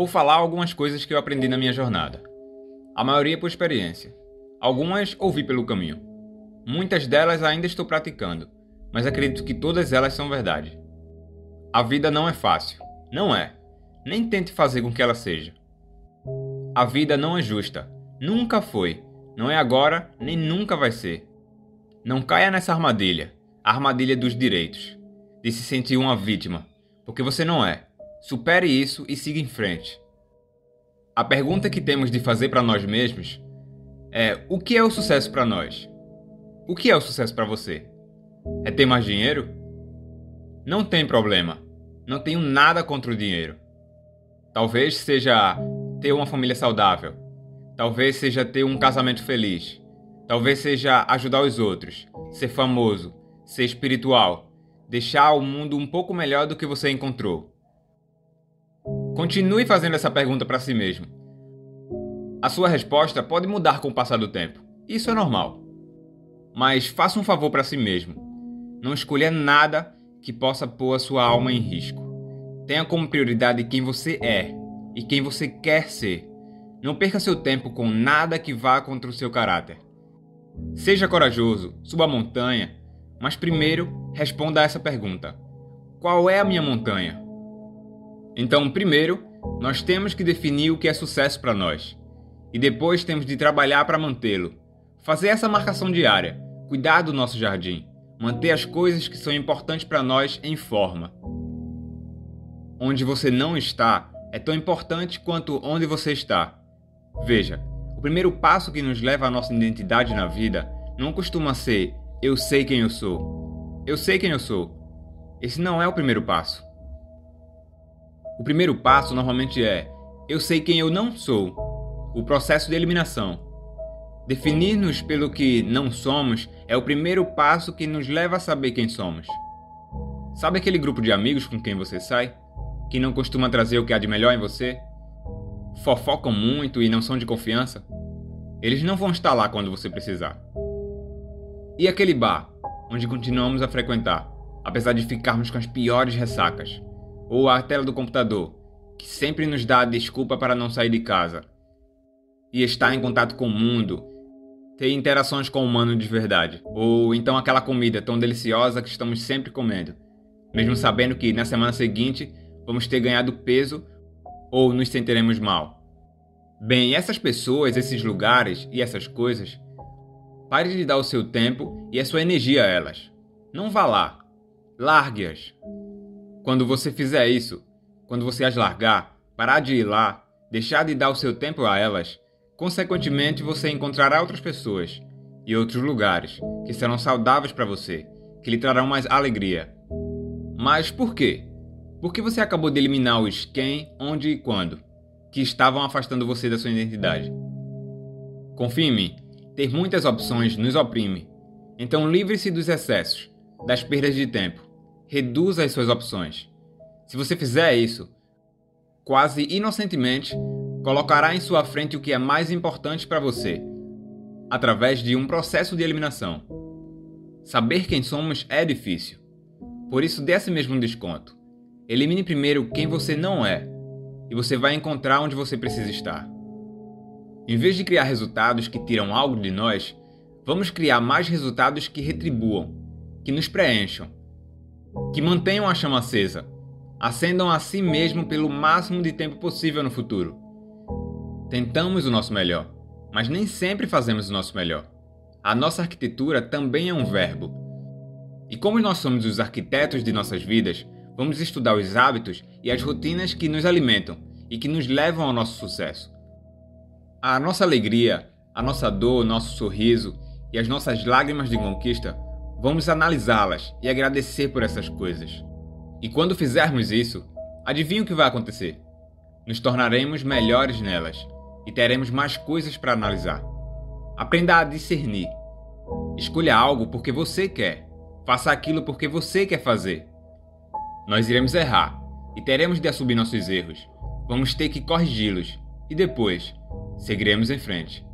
Vou falar algumas coisas que eu aprendi na minha jornada. A maioria por experiência. Algumas ouvi pelo caminho. Muitas delas ainda estou praticando, mas acredito que todas elas são verdade. A vida não é fácil. Não é. Nem tente fazer com que ela seja. A vida não é justa. Nunca foi. Não é agora, nem nunca vai ser. Não caia nessa armadilha a armadilha dos direitos de se sentir uma vítima, porque você não é. Supere isso e siga em frente. A pergunta que temos de fazer para nós mesmos é: o que é o sucesso para nós? O que é o sucesso para você? É ter mais dinheiro? Não tem problema. Não tenho nada contra o dinheiro. Talvez seja ter uma família saudável. Talvez seja ter um casamento feliz. Talvez seja ajudar os outros, ser famoso, ser espiritual, deixar o mundo um pouco melhor do que você encontrou. Continue fazendo essa pergunta para si mesmo. A sua resposta pode mudar com o passar do tempo. Isso é normal. Mas faça um favor para si mesmo. Não escolha nada que possa pôr a sua alma em risco. Tenha como prioridade quem você é e quem você quer ser. Não perca seu tempo com nada que vá contra o seu caráter. Seja corajoso, suba a montanha, mas primeiro responda a essa pergunta: Qual é a minha montanha? Então, primeiro, nós temos que definir o que é sucesso para nós. E depois temos de trabalhar para mantê-lo. Fazer essa marcação diária, cuidar do nosso jardim, manter as coisas que são importantes para nós em forma. Onde você não está é tão importante quanto onde você está. Veja, o primeiro passo que nos leva à nossa identidade na vida não costuma ser eu sei quem eu sou. Eu sei quem eu sou. Esse não é o primeiro passo. O primeiro passo normalmente é eu sei quem eu não sou. O processo de eliminação. Definir-nos pelo que não somos é o primeiro passo que nos leva a saber quem somos. Sabe aquele grupo de amigos com quem você sai? Que não costuma trazer o que há de melhor em você? Fofocam muito e não são de confiança? Eles não vão estar lá quando você precisar. E aquele bar, onde continuamos a frequentar, apesar de ficarmos com as piores ressacas? Ou a tela do computador, que sempre nos dá a desculpa para não sair de casa. E estar em contato com o mundo, ter interações com o humano de verdade. Ou então aquela comida tão deliciosa que estamos sempre comendo, mesmo sabendo que na semana seguinte vamos ter ganhado peso ou nos sentiremos mal. Bem, essas pessoas, esses lugares e essas coisas, pare de dar o seu tempo e a sua energia a elas. Não vá lá. Largue-as. Quando você fizer isso, quando você as largar, parar de ir lá, deixar de dar o seu tempo a elas, consequentemente você encontrará outras pessoas e outros lugares que serão saudáveis para você, que lhe trarão mais alegria. Mas por quê? Porque você acabou de eliminar os quem, onde e quando, que estavam afastando você da sua identidade. Confie em mim, ter muitas opções nos oprime. Então livre-se dos excessos, das perdas de tempo reduza as suas opções. Se você fizer isso, quase inocentemente, colocará em sua frente o que é mais importante para você, através de um processo de eliminação. Saber quem somos é difícil. Por isso, dê a si mesmo um desconto. Elimine primeiro quem você não é, e você vai encontrar onde você precisa estar. Em vez de criar resultados que tiram algo de nós, vamos criar mais resultados que retribuam, que nos preencham que mantenham a chama acesa, acendam a si mesmo pelo máximo de tempo possível no futuro. Tentamos o nosso melhor, mas nem sempre fazemos o nosso melhor. A nossa arquitetura também é um verbo. E como nós somos os arquitetos de nossas vidas, vamos estudar os hábitos e as rotinas que nos alimentam e que nos levam ao nosso sucesso. A nossa alegria, a nossa dor, o nosso sorriso e as nossas lágrimas de conquista Vamos analisá-las e agradecer por essas coisas. E quando fizermos isso, adivinha o que vai acontecer? Nos tornaremos melhores nelas e teremos mais coisas para analisar. Aprenda a discernir. Escolha algo porque você quer. Faça aquilo porque você quer fazer. Nós iremos errar e teremos de assumir nossos erros. Vamos ter que corrigi-los e depois seguiremos em frente.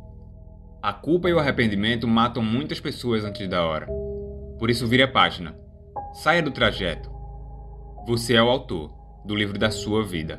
A culpa e o arrependimento matam muitas pessoas antes da hora. Por isso, vire a página. Saia do trajeto. Você é o autor do livro da sua vida.